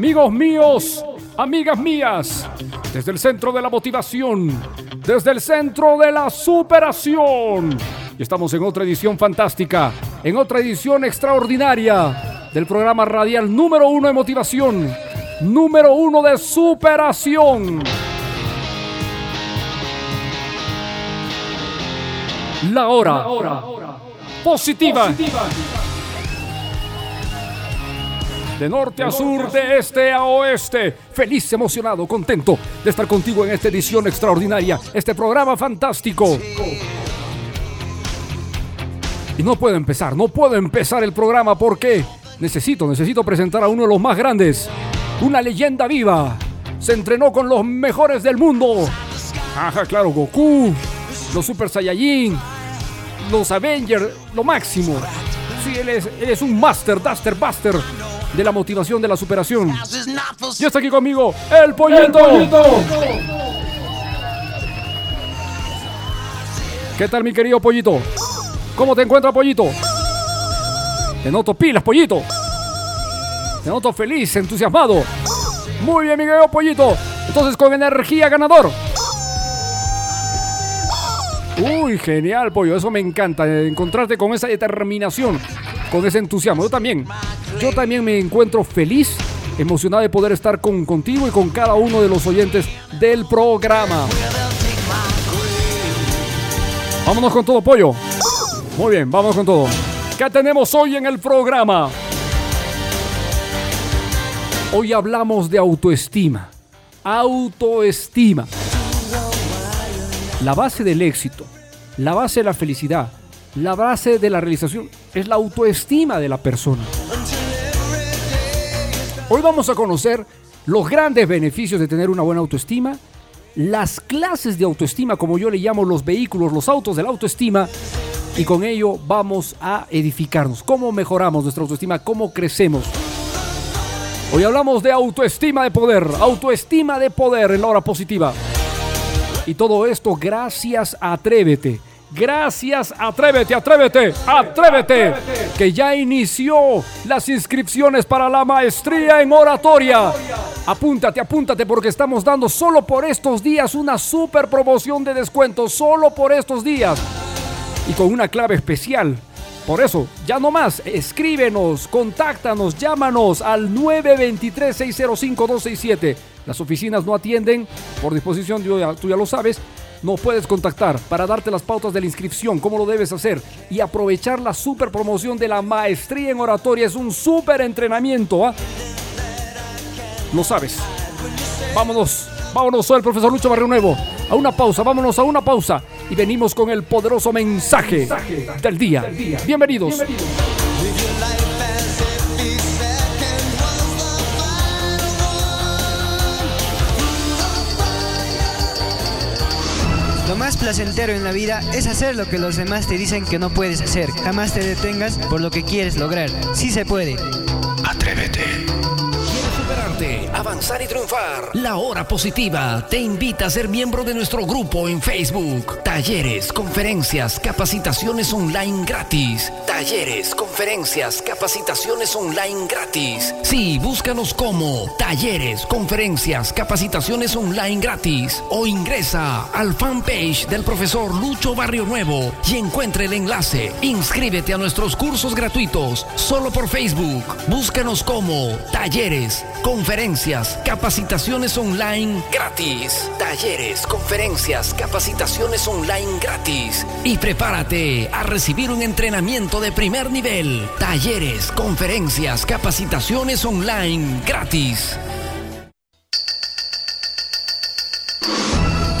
Amigos míos, amigas mías, desde el centro de la motivación, desde el centro de la superación. Y estamos en otra edición fantástica, en otra edición extraordinaria del programa radial número uno de motivación, número uno de superación. La hora, positiva. De norte a sur, de este a oeste. Feliz, emocionado, contento de estar contigo en esta edición extraordinaria, este programa fantástico. Y no puedo empezar, no puedo empezar el programa porque necesito, necesito presentar a uno de los más grandes. Una leyenda viva. Se entrenó con los mejores del mundo. Ajá, claro, Goku, los Super Saiyajin, los Avengers, lo máximo. Sí, él es, él es un Master, Duster, Buster de la motivación de la superación. Y está aquí conmigo, el pollito. ¿Qué tal, mi querido pollito? ¿Cómo te encuentras, pollito? Te noto pilas, pollito. Te noto feliz, entusiasmado. Muy bien, mi querido pollito. Entonces, con energía ganador. Uy, genial, pollo. Eso me encanta. Encontrarte con esa determinación, con ese entusiasmo. Yo también. Yo también me encuentro feliz, emocionado de poder estar con, contigo y con cada uno de los oyentes del programa. Vámonos con todo, pollo. Muy bien, vamos con todo. ¿Qué tenemos hoy en el programa? Hoy hablamos de autoestima. Autoestima. La base del éxito, la base de la felicidad, la base de la realización es la autoestima de la persona. Hoy vamos a conocer los grandes beneficios de tener una buena autoestima, las clases de autoestima, como yo le llamo los vehículos, los autos de la autoestima, y con ello vamos a edificarnos. ¿Cómo mejoramos nuestra autoestima? ¿Cómo crecemos? Hoy hablamos de autoestima de poder, autoestima de poder en la hora positiva. Y todo esto gracias Atrévete. Gracias, atrévete, atrévete, atrévete, que ya inició las inscripciones para la maestría en oratoria. Apúntate, apúntate porque estamos dando solo por estos días una super promoción de descuento, solo por estos días. Y con una clave especial. Por eso, ya no más, escríbenos, contáctanos, llámanos al 923-605-267. Las oficinas no atienden por disposición, tú ya, tú ya lo sabes nos puedes contactar para darte las pautas de la inscripción, cómo lo debes hacer y aprovechar la super promoción de la maestría en oratoria. Es un super entrenamiento, ¿ah? Lo sabes. Vámonos Vámonos, soy el profesor Lucho Barrio Nuevo. A una pausa, vámonos a una pausa. Y venimos con el poderoso mensaje del día. Bienvenidos. Lo más placentero en la vida es hacer lo que los demás te dicen que no puedes hacer. Jamás te detengas por lo que quieres lograr. Sí se puede. Atrévete. ¿Quieres superarte, avanzar y triunfar? La Hora Positiva te invita a ser miembro de nuestro grupo en Facebook. Talleres, conferencias, capacitaciones online gratis. Talleres, conferencias, capacitaciones online gratis. Sí, búscanos como Talleres, conferencias, capacitaciones online gratis. O ingresa al fanpage del profesor Lucho Barrio Nuevo y encuentre el enlace. Inscríbete a nuestros cursos gratuitos solo por Facebook. Búscanos como Talleres, conferencias, capacitaciones online gratis. Talleres, conferencias, capacitaciones online gratis. Y prepárate a recibir un entrenamiento de primer nivel. Talleres, conferencias, capacitaciones online gratis.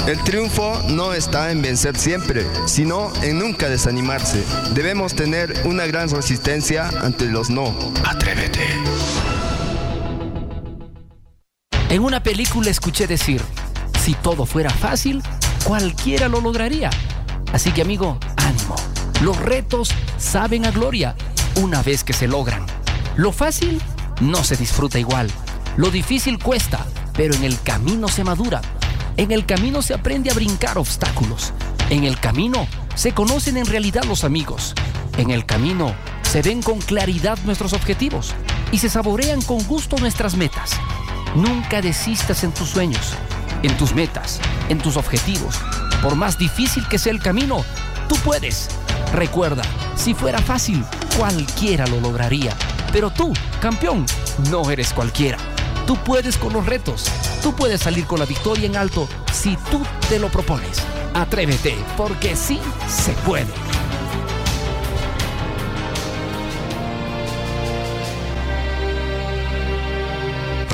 El triunfo no está en vencer siempre, sino en nunca desanimarse. Debemos tener una gran resistencia ante los no. Atrévete. En una película escuché decir, si todo fuera fácil, cualquiera lo lograría. Así que amigo, ánimo. Los retos saben a gloria una vez que se logran. Lo fácil no se disfruta igual. Lo difícil cuesta, pero en el camino se madura. En el camino se aprende a brincar obstáculos. En el camino se conocen en realidad los amigos. En el camino se ven con claridad nuestros objetivos y se saborean con gusto nuestras metas. Nunca desistas en tus sueños, en tus metas, en tus objetivos. Por más difícil que sea el camino, tú puedes. Recuerda, si fuera fácil, cualquiera lo lograría. Pero tú, campeón, no eres cualquiera. Tú puedes con los retos. Tú puedes salir con la victoria en alto si tú te lo propones. Atrévete, porque sí se puede.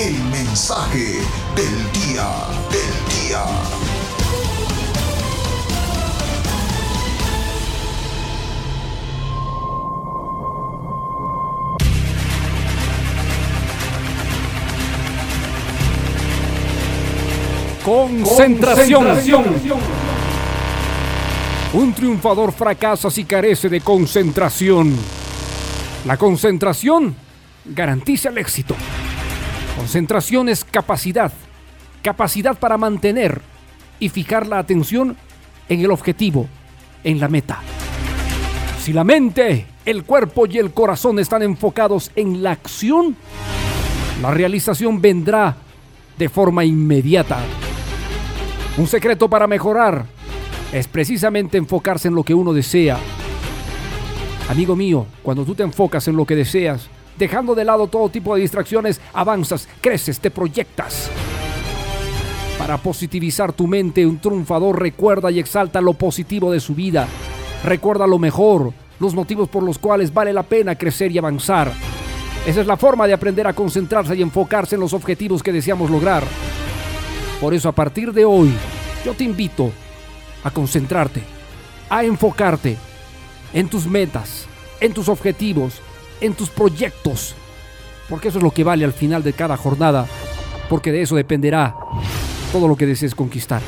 el mensaje del día, del día. Concentración. Un triunfador fracasa si carece de concentración. La concentración garantiza el éxito. Concentración es capacidad. Capacidad para mantener y fijar la atención en el objetivo, en la meta. Si la mente, el cuerpo y el corazón están enfocados en la acción, la realización vendrá de forma inmediata. Un secreto para mejorar es precisamente enfocarse en lo que uno desea. Amigo mío, cuando tú te enfocas en lo que deseas, dejando de lado todo tipo de distracciones, avanzas, creces, te proyectas. Para positivizar tu mente, un triunfador recuerda y exalta lo positivo de su vida. Recuerda lo mejor, los motivos por los cuales vale la pena crecer y avanzar. Esa es la forma de aprender a concentrarse y enfocarse en los objetivos que deseamos lograr. Por eso a partir de hoy, yo te invito a concentrarte, a enfocarte en tus metas, en tus objetivos, en tus proyectos. Porque eso es lo que vale al final de cada jornada. Porque de eso dependerá todo lo que desees conquistar.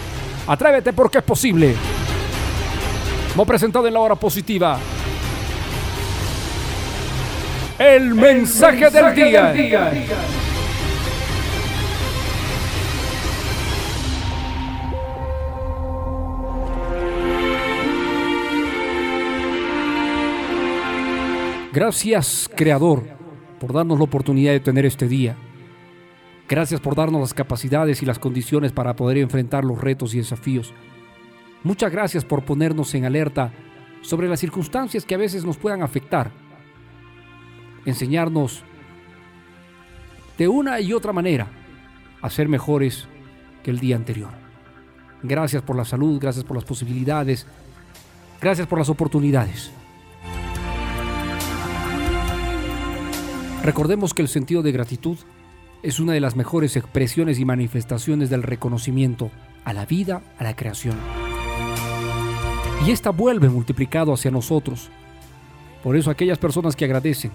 Atrévete porque es posible. Hemos presentado en la hora positiva. El mensaje, del, día. Gracias, Creador, por darnos la oportunidad de tener este día. Gracias por darnos las capacidades y las condiciones para poder enfrentar los retos y desafíos. Muchas gracias por ponernos en alerta sobre las circunstancias que a veces nos puedan afectar. Enseñarnos de una y otra manera a ser mejores que el día anterior. Gracias por la salud, gracias por las posibilidades, gracias por las oportunidades. Recordemos que el sentido de gratitud es una de las mejores expresiones y manifestaciones del reconocimiento a la vida, a la creación. Y esta vuelve multiplicado hacia nosotros. Por eso aquellas personas que agradecen,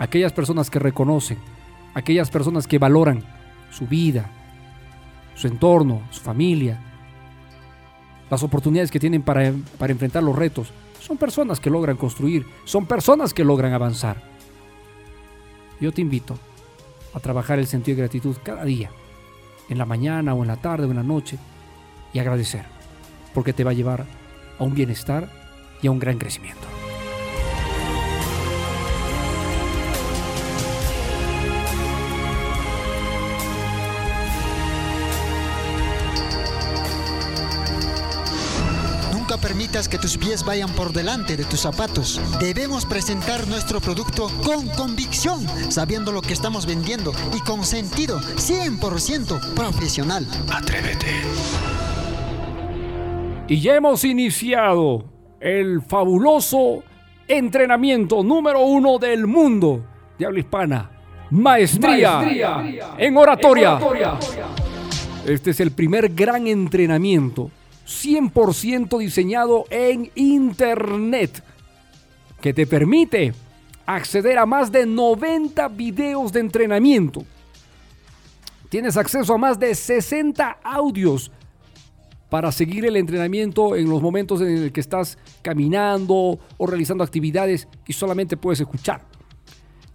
aquellas personas que reconocen, aquellas personas que valoran su vida, su entorno, su familia, las oportunidades que tienen para, para enfrentar los retos, son personas que logran construir, son personas que logran avanzar. Yo te invito a trabajar el sentido de gratitud cada día, en la mañana o en la tarde o en la noche, y agradecer, porque te va a llevar a un bienestar y a un gran crecimiento. Permitas que tus pies vayan por delante de tus zapatos. Debemos presentar nuestro producto con convicción, sabiendo lo que estamos vendiendo y con sentido 100% profesional. Atrévete. Y ya hemos iniciado el fabuloso entrenamiento número uno del mundo de habla hispana. Maestría, en, oratoria. en oratoria. Este es el primer gran entrenamiento 100% diseñado en Internet que te permite acceder a más de 90 videos de entrenamiento. Tienes acceso a más de 60 audios para seguir el entrenamiento en los momentos en el que estás caminando o realizando actividades y solamente puedes escuchar.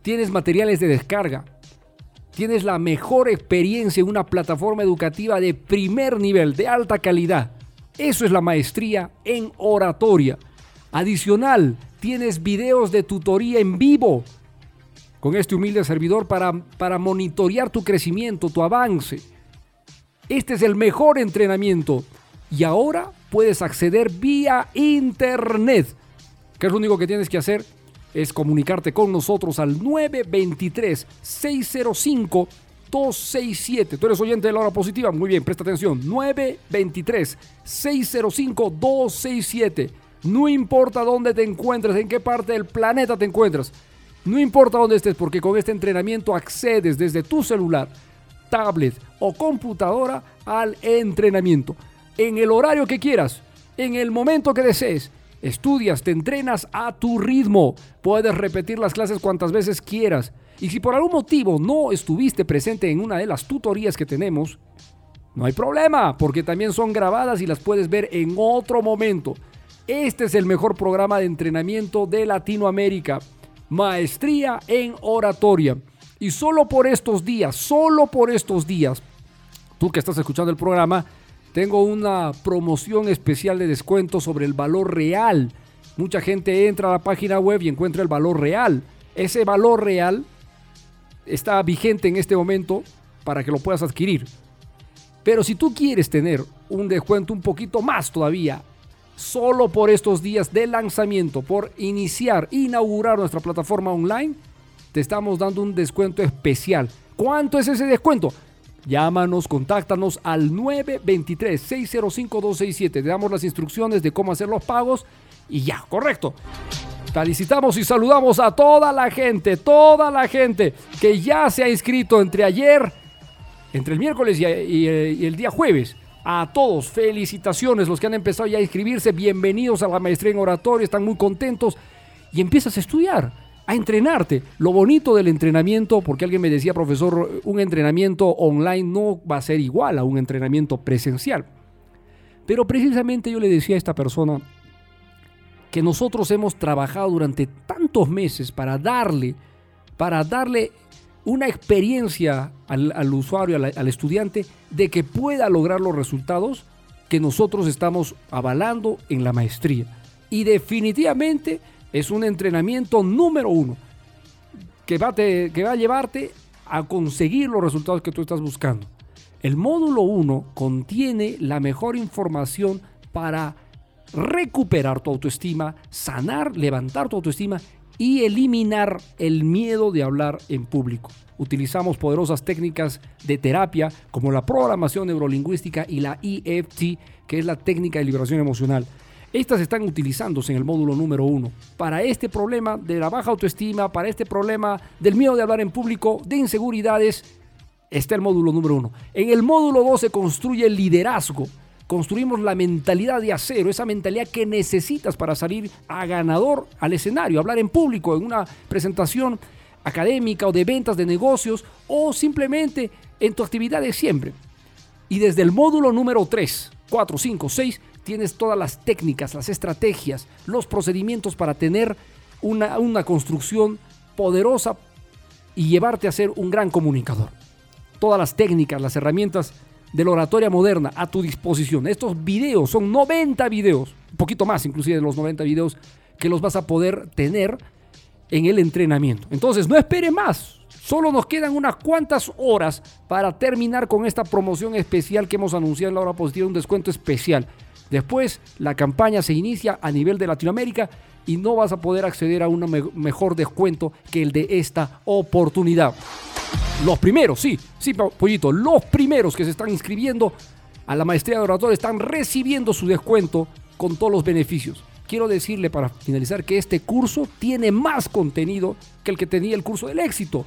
Tienes materiales de descarga. Tienes la mejor experiencia en una plataforma educativa de primer nivel, de alta calidad. Eso es la maestría en oratoria. Adicional, tienes videos de tutoría en vivo con este humilde servidor para, para monitorear tu crecimiento, tu avance. Este es el mejor entrenamiento y ahora puedes acceder vía internet. ¿Qué es lo único que tienes que hacer? Es comunicarte con nosotros al 923 605 267. Tú eres oyente de la hora positiva. Muy bien, presta atención. 923-605-267. No importa dónde te encuentres, en qué parte del planeta te encuentras. No importa dónde estés, porque con este entrenamiento accedes desde tu celular, tablet o computadora al entrenamiento. En el horario que quieras, en el momento que desees. Estudias, te entrenas a tu ritmo. Puedes repetir las clases cuantas veces quieras. Y si por algún motivo no estuviste presente en una de las tutorías que tenemos, no hay problema, porque también son grabadas y las puedes ver en otro momento. Este es el mejor programa de entrenamiento de Latinoamérica. Maestría en oratoria. Y solo por estos días, solo por estos días, tú que estás escuchando el programa, tengo una promoción especial de descuento sobre el valor real. Mucha gente entra a la página web y encuentra el valor real. Ese valor real está vigente en este momento para que lo puedas adquirir. Pero si tú quieres tener un descuento un poquito más todavía, solo por estos días de lanzamiento, por iniciar, inaugurar nuestra plataforma online, te estamos dando un descuento especial. ¿Cuánto es ese descuento? Llámanos, contáctanos al 923-605-267. Te damos las instrucciones de cómo hacer los pagos y ya, correcto. Felicitamos y saludamos a toda la gente, toda la gente que ya se ha inscrito entre ayer, entre el miércoles y, el día jueves. A todos, felicitaciones, los que han empezado ya a inscribirse, bienvenidos a la maestría en oratoria, están muy contentos y empiezas a estudiar, a entrenarte. Lo bonito del entrenamiento, porque alguien me decía, profesor, un entrenamiento online no va a ser igual a un entrenamiento presencial. Pero precisamente yo le decía a esta persona, que nosotros hemos trabajado durante tantos meses para darle, para darle una experiencia al, usuario, al, estudiante, de que pueda lograr los resultados que nosotros estamos avalando en la maestría. Y definitivamente es un entrenamiento número uno que va, que va a llevarte a conseguir los resultados que tú estás buscando. El módulo 1 contiene la mejor información para recuperar tu autoestima, sanar, levantar tu autoestima y eliminar el miedo de hablar en público. Utilizamos poderosas técnicas de terapia como la programación neurolingüística y la EFT, que es la técnica de liberación emocional. Estas están utilizándose en el módulo número uno. Para este problema de la baja autoestima, para este problema del miedo de hablar en público, de inseguridades, está el módulo número uno. En el módulo 2 se construye el liderazgo. Construimos la mentalidad de acero, esa mentalidad que necesitas para salir a ganador al escenario, hablar en público, en una presentación académica o de ventas de negocios o simplemente en tu actividad de siempre. Y desde el módulo número 3, 4, 5, 6, tienes todas las técnicas, las estrategias, los procedimientos para tener una, una construcción poderosa y llevarte a ser un gran comunicador. Todas las técnicas, las herramientas de la oratoria moderna a tu disposición. Estos videos son 90 videos, un poquito más inclusive de los 90 videos que los vas a poder tener en el entrenamiento. Entonces, no espere más. Solo nos quedan unas cuantas horas para terminar con esta promoción especial que hemos anunciado en la hora positiva, un descuento especial. Después, la campaña se inicia a nivel de Latinoamérica y no vas a poder acceder a un mejor descuento que el de esta oportunidad. Los primeros, sí, sí, pollito, los primeros que se están inscribiendo a la maestría de oratorio están recibiendo su descuento con todos los beneficios. Quiero decirle para finalizar que este curso tiene más contenido que el que tenía el curso del éxito,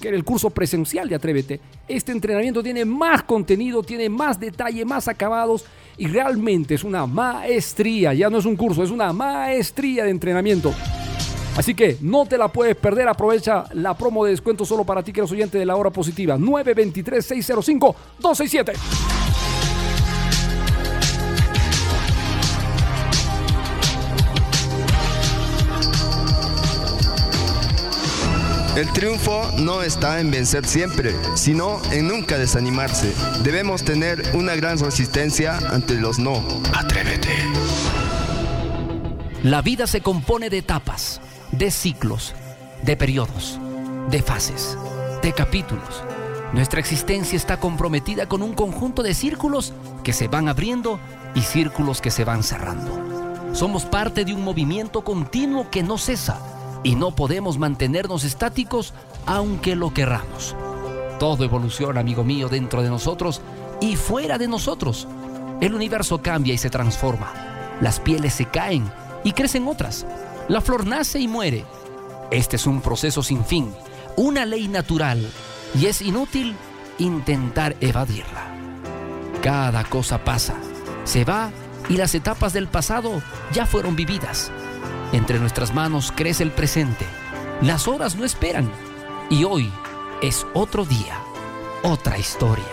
que era el curso presencial de Atrévete. Este entrenamiento tiene más contenido, tiene más detalle, más acabados y realmente es una maestría, ya no es un curso, es una maestría de entrenamiento. Así que no te la puedes perder. Aprovecha la promo de descuento solo para ti que eres oyente de la hora positiva. 923-605-267. El triunfo no está en vencer siempre, sino en nunca desanimarse. Debemos tener una gran resistencia ante los no. Atrévete. La vida se compone de etapas de ciclos, de periodos, de fases, de capítulos. Nuestra existencia está comprometida con un conjunto de círculos que se van abriendo y círculos que se van cerrando. Somos parte de un movimiento continuo que no cesa y no podemos mantenernos estáticos aunque lo querramos. Todo evoluciona, amigo mío, dentro de nosotros y fuera de nosotros. El universo cambia y se transforma. Las pieles se caen y crecen otras. La flor nace y muere. Este es un proceso sin fin, una ley natural, y es inútil intentar evadirla. Cada cosa pasa, se va y las etapas del pasado ya fueron vividas. Entre nuestras manos crece el presente. Las horas no esperan. Y hoy es otro día, otra historia.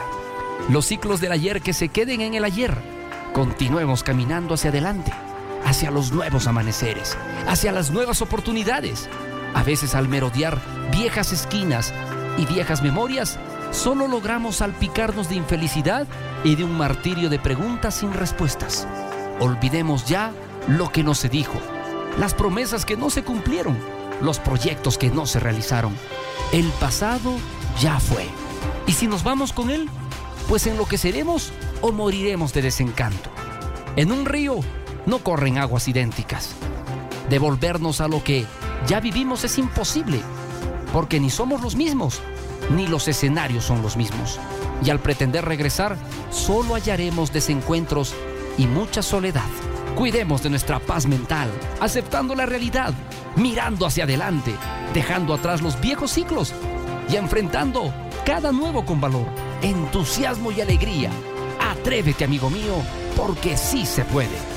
Los ciclos del ayer que se queden en el ayer. Continuemos caminando hacia adelante hacia los nuevos amaneceres, hacia las nuevas oportunidades. A veces al merodear viejas esquinas y viejas memorias, solo logramos salpicarnos de infelicidad y de un martirio de preguntas sin respuestas. Olvidemos ya lo que no se dijo, las promesas que no se cumplieron, los proyectos que no se realizaron. El pasado ya fue. Y si nos vamos con él, pues enloqueceremos o moriremos de desencanto. En un río no corren aguas idénticas. Devolvernos a lo que ya vivimos es imposible, porque ni somos los mismos, ni los escenarios son los mismos. Y al pretender regresar, solo hallaremos desencuentros y mucha soledad. Cuidemos de nuestra paz mental, aceptando la realidad, mirando hacia adelante, dejando atrás los viejos ciclos y enfrentando cada nuevo con valor, entusiasmo y alegría. Atrévete, amigo mío, porque sí se puede.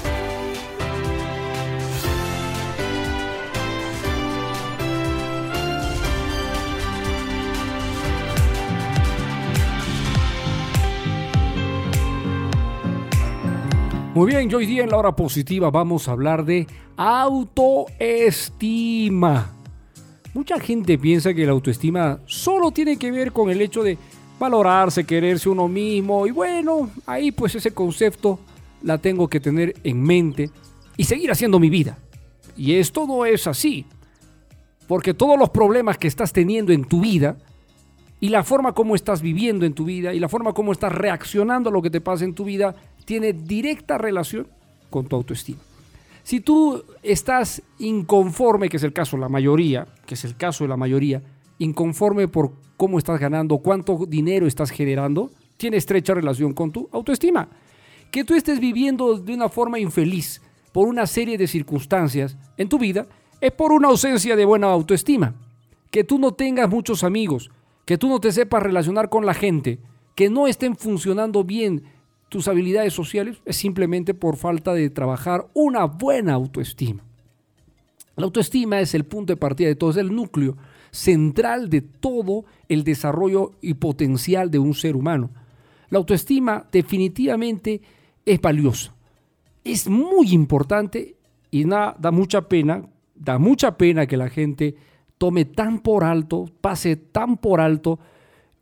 Muy bien, yo hoy día en la hora positiva vamos a hablar de autoestima. Mucha gente piensa que la autoestima solo tiene que ver con el hecho de valorarse, quererse uno mismo y bueno, ahí pues ese concepto la tengo que tener en mente y seguir haciendo mi vida. Y esto no es así, porque todos los problemas que estás teniendo en tu vida y la forma como estás viviendo en tu vida y la forma como estás reaccionando a lo que te pasa en tu vida tiene directa relación con tu autoestima. Si tú estás inconforme, que es el caso de la mayoría, que es el caso de la mayoría, inconforme por cómo estás ganando, cuánto dinero estás generando, tiene estrecha relación con tu autoestima. Que tú estés viviendo de una forma infeliz por una serie de circunstancias en tu vida es por una ausencia de buena autoestima. Que tú no tengas muchos amigos, que tú no te sepas relacionar con la gente, que no estén funcionando bien tus habilidades sociales es simplemente por falta de trabajar una buena autoestima. La autoestima es el punto de partida de todo, es el núcleo central de todo el desarrollo y potencial de un ser humano. La autoestima definitivamente es valiosa, es muy importante y da mucha pena, da mucha pena que la gente tome tan por alto, pase tan por alto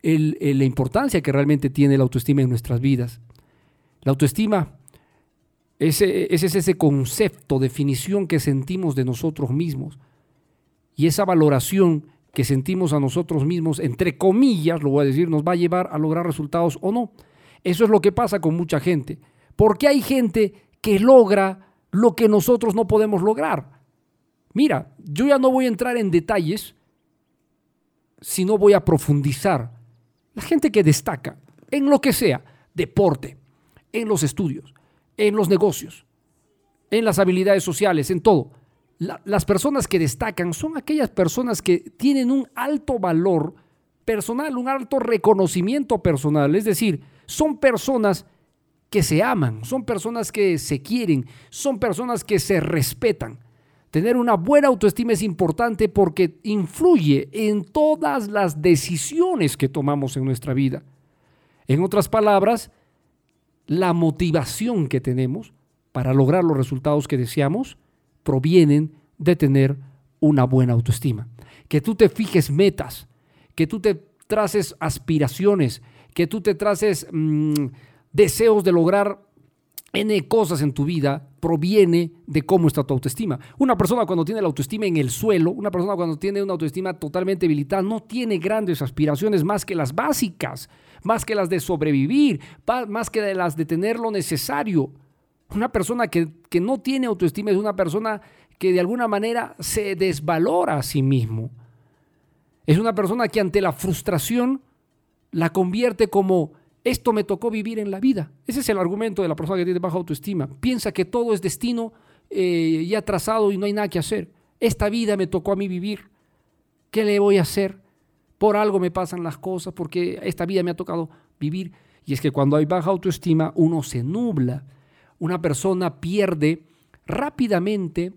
la importancia que realmente tiene la autoestima en nuestras vidas. La autoestima ese, es ese concepto, definición que sentimos de nosotros mismos. Y esa valoración que sentimos a nosotros mismos, entre comillas, lo voy a decir, nos va a llevar a lograr resultados o no. Eso es lo que pasa con mucha gente. Porque hay gente que logra lo que nosotros no podemos lograr. Mira, yo ya no voy a entrar en detalles, sino voy a profundizar. La gente que destaca en lo que sea, deporte, en los estudios, en los negocios, en las habilidades sociales, en todo. las personas que destacan son aquellas personas que tienen un alto valor personal, un alto reconocimiento personal. Es decir, son personas que se aman, son personas que se quieren, son personas que se respetan. Tener una buena autoestima es importante porque influye en todas las decisiones que tomamos en nuestra vida. En otras palabras, la motivación que tenemos para lograr los resultados que deseamos provienen de tener una buena autoestima. Que tú te fijes metas, que tú te traces aspiraciones, que tú te traces mm, deseos de lograr N cosas en tu vida proviene de cómo está tu autoestima. Una persona cuando tiene la autoestima en el suelo, una persona cuando tiene una autoestima totalmente debilitada, no tiene grandes aspiraciones más que las básicas, más que las de sobrevivir, más que de las de tener lo necesario. Una persona que, que no tiene autoestima es una persona que de alguna manera se desvalora a sí mismo. Es una persona que ante la frustración la convierte como esto me tocó vivir en la vida. Ese es el argumento de la persona que tiene baja autoestima. Piensa que todo es destino eh, ya trazado y no hay nada que hacer. Esta vida me tocó a mí vivir. ¿Qué le voy a hacer? Por algo me pasan las cosas, porque esta vida me ha tocado vivir. Y es que cuando hay baja autoestima, uno se nubla. Una persona pierde rápidamente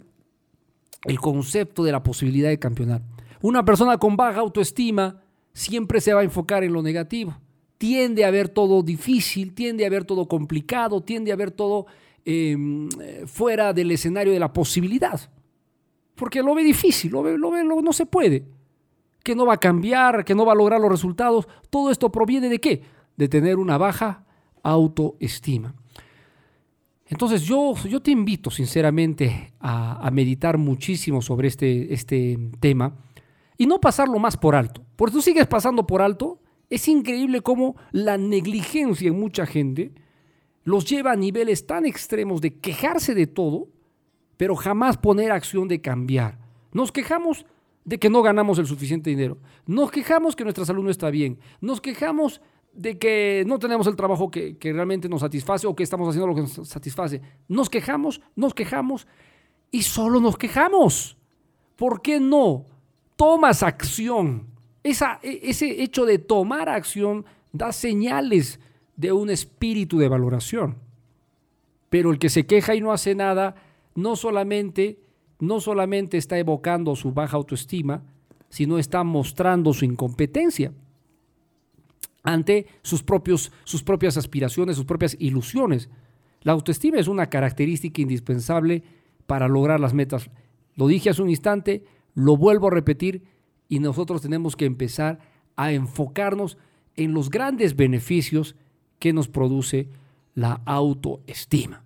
el concepto de la posibilidad de campeonar. Una persona con baja autoestima siempre se va a enfocar en lo negativo tiende a ver todo difícil, tiende a ver todo complicado, tiende a ver todo em, fuera del escenario de la posibilidad. Porque lo ve difícil, lo ve, lo ve, no se puede. Que no va a cambiar, que no va a lograr los resultados. Todo esto proviene de qué? De tener una baja autoestima. Entonces yo, yo te invito sinceramente a, a meditar muchísimo sobre este, este tema y no pasarlo más por alto. Porque tú sigues pasando por alto es increíble cómo la negligencia en mucha gente los lleva a niveles tan extremos de quejarse de todo, pero jamás poner acción de cambiar. Nos quejamos de que no ganamos el suficiente dinero. Nos quejamos que nuestra salud no está bien. Nos quejamos de que no tenemos el trabajo que, que, realmente nos satisface o que estamos haciendo lo que nos satisface. Nos quejamos, nos quejamos y solo nos quejamos. ¿Por qué no tomas acción? E, ese hecho de tomar acción da señales de un espíritu de valoración. Pero el que se queja y no hace nada, no solamente, no solamente está evocando su baja autoestima, sino está mostrando su incompetencia ante sus, propios, sus propias aspiraciones, sus propias ilusiones. La autoestima es una característica indispensable para lograr las metas. Lo dije hace un instante, lo vuelvo a repetir, y nosotros tenemos que empezar a enfocarnos en los grandes beneficios que nos produce la autoestima.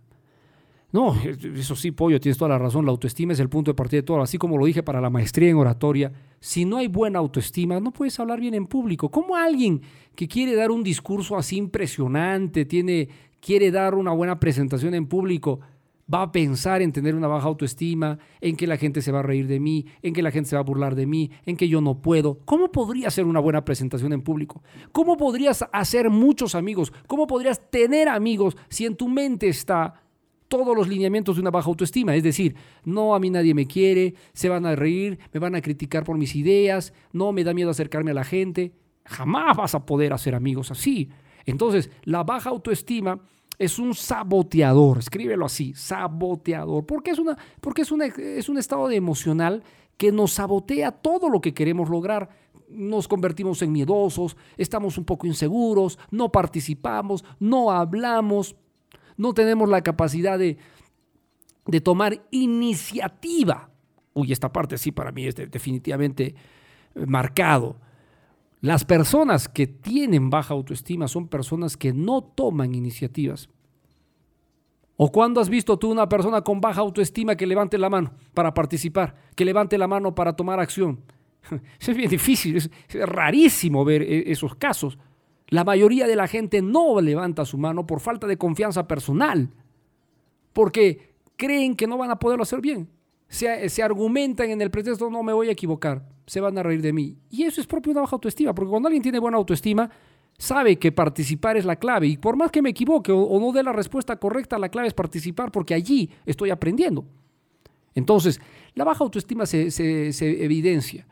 No, eso sí, Pollo, tienes toda la razón. La autoestima es el punto de partida de todo. Así como lo dije para la maestría en oratoria, si no hay buena autoestima, no puedes hablar bien en público. ¿Cómo alguien que quiere dar un discurso así impresionante, tiene, quiere dar una buena presentación en público, va a pensar en tener una baja autoestima, en que la gente se va a reír de mí, en que la gente se va a burlar de mí, en que yo no puedo. ¿Cómo podría hacer una buena presentación en público? ¿Cómo podrías hacer muchos amigos? ¿Cómo podrías tener amigos si en tu mente está todos los lineamientos de una baja autoestima? Es decir, no, a mí nadie me quiere, se van a reír, me van a criticar por mis ideas, no, me da miedo acercarme a la gente. Jamás vas a poder hacer amigos así. Entonces, la baja autoestima es un saboteador, escríbelo así, saboteador, porque es, una, porque es, una, es un estado de emocional que nos sabotea todo lo que queremos lograr. Nos convertimos en miedosos, estamos un poco inseguros, no participamos, no hablamos, no tenemos la capacidad de, de tomar iniciativa. Uy, esta parte sí para mí es definitivamente marcado. Las personas que tienen baja autoestima son personas que no toman iniciativas. ¿O cuándo has visto tú una persona con baja autoestima que levante la mano para participar, que levante la mano para tomar acción? Es bien difícil, es, rarísimo ver e, esos casos. La mayoría de la gente no levanta su mano por falta de confianza personal, porque creen que no van a poderlo hacer bien. Se, se argumentan en el pretexto, no me voy a equivocar se van a reír de mí. Y eso es propio de una baja autoestima, porque cuando alguien tiene buena autoestima, sabe que participar es la clave. Y por más que me equivoque o, no dé la respuesta correcta, la clave es participar, porque allí estoy aprendiendo. Entonces, la baja autoestima se, se evidencia.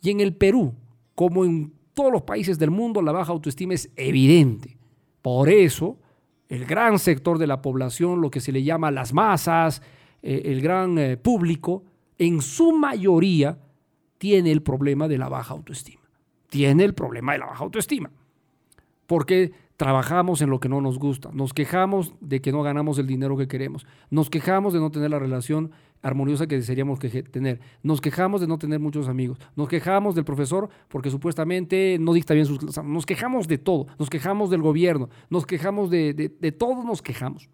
Y en el Perú, como en todos los países del mundo, la baja autoestima es evidente. Por eso, el gran sector de la población, lo que se le llama las masas, eh, el gran eh, público, en su mayoría tiene el problema de la baja autoestima. Tiene el problema de la baja autoestima. Porque trabajamos en lo que no nos gusta, nos quejamos de que no ganamos el dinero que queremos, nos quejamos de no tener la relación armoniosa que desearíamos tener, nos quejamos de no tener muchos amigos, nos quejamos del profesor porque supuestamente no dicta bien sus clases, nos quejamos de todo, nos quejamos del gobierno, nos quejamos de, de, de todo, nos quejamos.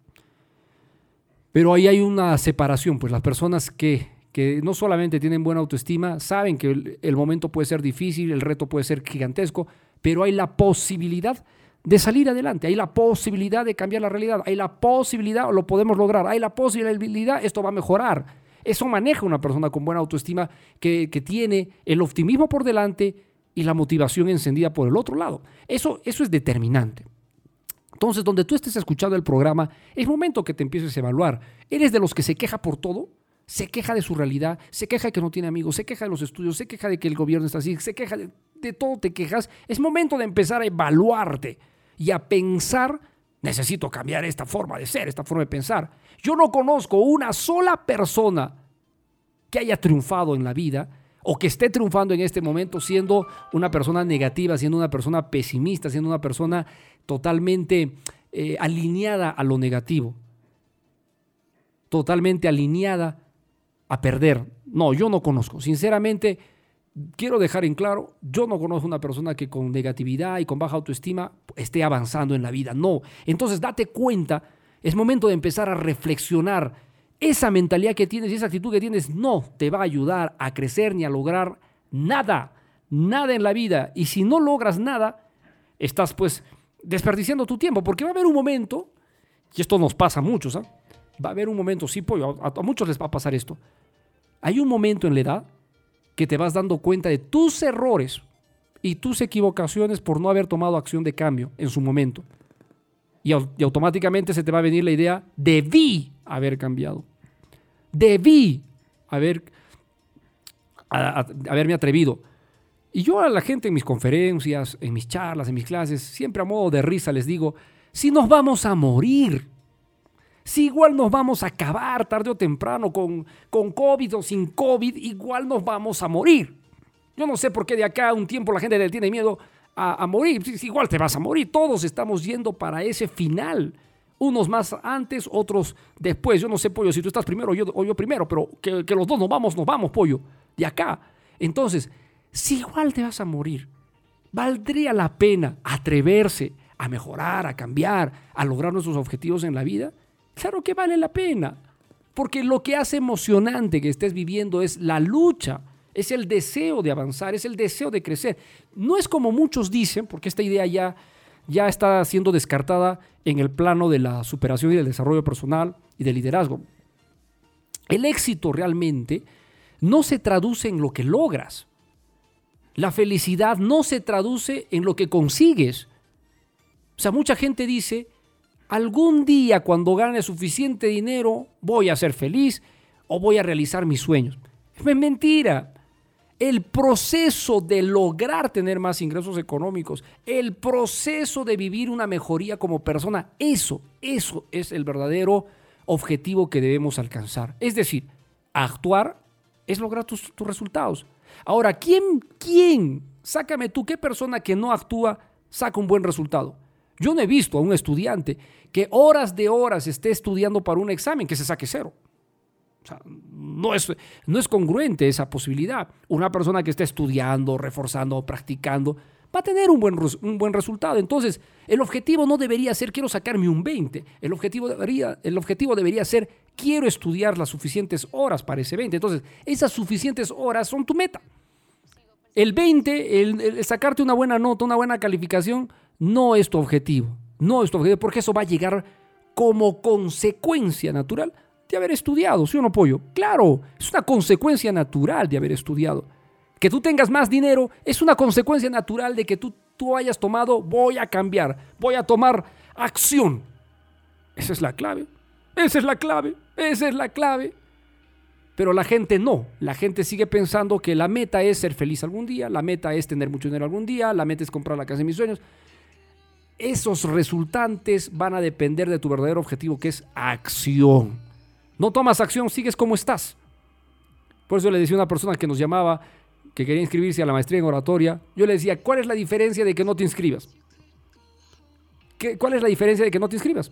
Pero ahí hay una separación, pues las personas que que no solamente tienen buena autoestima, saben que el, momento puede ser difícil, el reto puede ser gigantesco, pero hay la posibilidad de salir adelante, hay la posibilidad de cambiar la realidad, hay la posibilidad, lo podemos lograr, hay la posibilidad, esto va a mejorar. Eso maneja una persona con buena autoestima que, que tiene el optimismo por delante y la motivación encendida por el otro lado. Eso, eso es determinante. Entonces, donde tú estés escuchando el programa, es momento que te empieces a evaluar. ¿Eres de los que se queja por todo? Se queja de su realidad, se queja de que no tiene amigos, se queja de los estudios, se queja de que el gobierno está así, se queja de, todo, te quejas. Es momento de empezar a evaluarte y a pensar, necesito cambiar esta forma de ser, esta forma de pensar. Yo no conozco una sola persona que haya triunfado en la vida o que esté triunfando en este momento siendo una persona negativa, siendo una persona pesimista, siendo una persona totalmente eh, alineada a lo negativo, totalmente alineada a perder. No, yo no conozco. Sinceramente, quiero dejar en claro, yo no conozco una persona que con negatividad y con baja autoestima esté avanzando en la vida. No. Entonces, date cuenta, es momento de empezar a reflexionar. Esa mentalidad que tienes y esa actitud que tienes no te va a ayudar a crecer ni a lograr nada, nada en la vida. Y si no logras nada, estás pues desperdiciando tu tiempo, porque va a haber un momento, y esto nos pasa a muchos, ¿ah? Va a haber un momento, sí, pollo, a, muchos les va a pasar esto. Hay un momento en la edad que te vas dando cuenta de tus errores y tus equivocaciones por no haber tomado acción de cambio en su momento. Y, automáticamente se te va a venir la idea, debí haber cambiado. Debí haber, haberme atrevido. Y yo a la gente en mis conferencias, en mis charlas, en mis clases, siempre a modo de risa les digo, si nos vamos a morir, si igual nos vamos a acabar tarde o temprano con, con COVID o sin COVID, igual nos vamos a morir. Yo no sé por qué de acá a un tiempo la gente le tiene miedo a, morir. igual te vas a morir. Todos estamos yendo para ese final. Unos más antes, otros después. Yo no sé, pollo, si tú estás primero yo, o yo primero, pero que, que los dos nos vamos, nos vamos, pollo, de acá. Entonces, si igual te vas a morir, valdría la pena atreverse a mejorar, a cambiar, a lograr nuestros objetivos en la vida. Claro que vale la pena, porque lo que hace emocionante que estés viviendo es la lucha, es el deseo de avanzar, es el deseo de crecer. No es como muchos dicen, porque esta idea ya, ya está siendo descartada en el plano de la superación y del desarrollo personal y del liderazgo. El éxito realmente no se traduce en lo que logras. La felicidad no se traduce en lo que consigues. O sea, mucha gente dice, algún día cuando gane suficiente dinero voy a ser feliz o voy a realizar mis sueños. Es mentira. El proceso de lograr tener más ingresos económicos, el proceso de vivir una mejoría como persona, eso, eso es el verdadero objetivo que debemos alcanzar. Es decir, actuar es lograr tus, tus resultados. Ahora, ¿quién, quién, sácame tú, qué persona que no actúa saca un buen resultado? Yo no he visto a un estudiante que horas de horas esté estudiando para un examen que se saque cero no, es, no es congruente esa posibilidad. Una persona que esté estudiando, reforzando, practicando, va a tener un buen, un buen resultado. Entonces, el objetivo no debería ser quiero sacarme un 20. El objetivo, debería, el objetivo debería ser quiero estudiar las suficientes horas para ese 20. Entonces, esas suficientes horas son tu meta. El 20, el sacarte una buena nota, una buena calificación, no es tu objetivo. No es porque eso va a llegar como consecuencia natural de haber estudiado, ¿sí o no, pollo? Claro, es una consecuencia natural de haber estudiado. Que tú tengas más dinero es una consecuencia natural de que tú, tú hayas tomado, voy a cambiar, voy a tomar acción. Esa es la clave. Esa es la clave. Esa es la clave. Pero la gente no. La gente sigue pensando que la meta es ser feliz algún día, la meta es tener mucho dinero algún día, la meta es comprar la casa de mis sueños. Esos resultantes van a depender de tu verdadero objetivo, que es acción. No tomas acción, sigues como estás. Por eso le decía a una persona que nos llamaba, que quería inscribirse a la maestría en oratoria, yo le decía, ¿cuál es la diferencia de que no te inscribas? ¿Qué, ¿Cuál es la diferencia de que no te inscribas?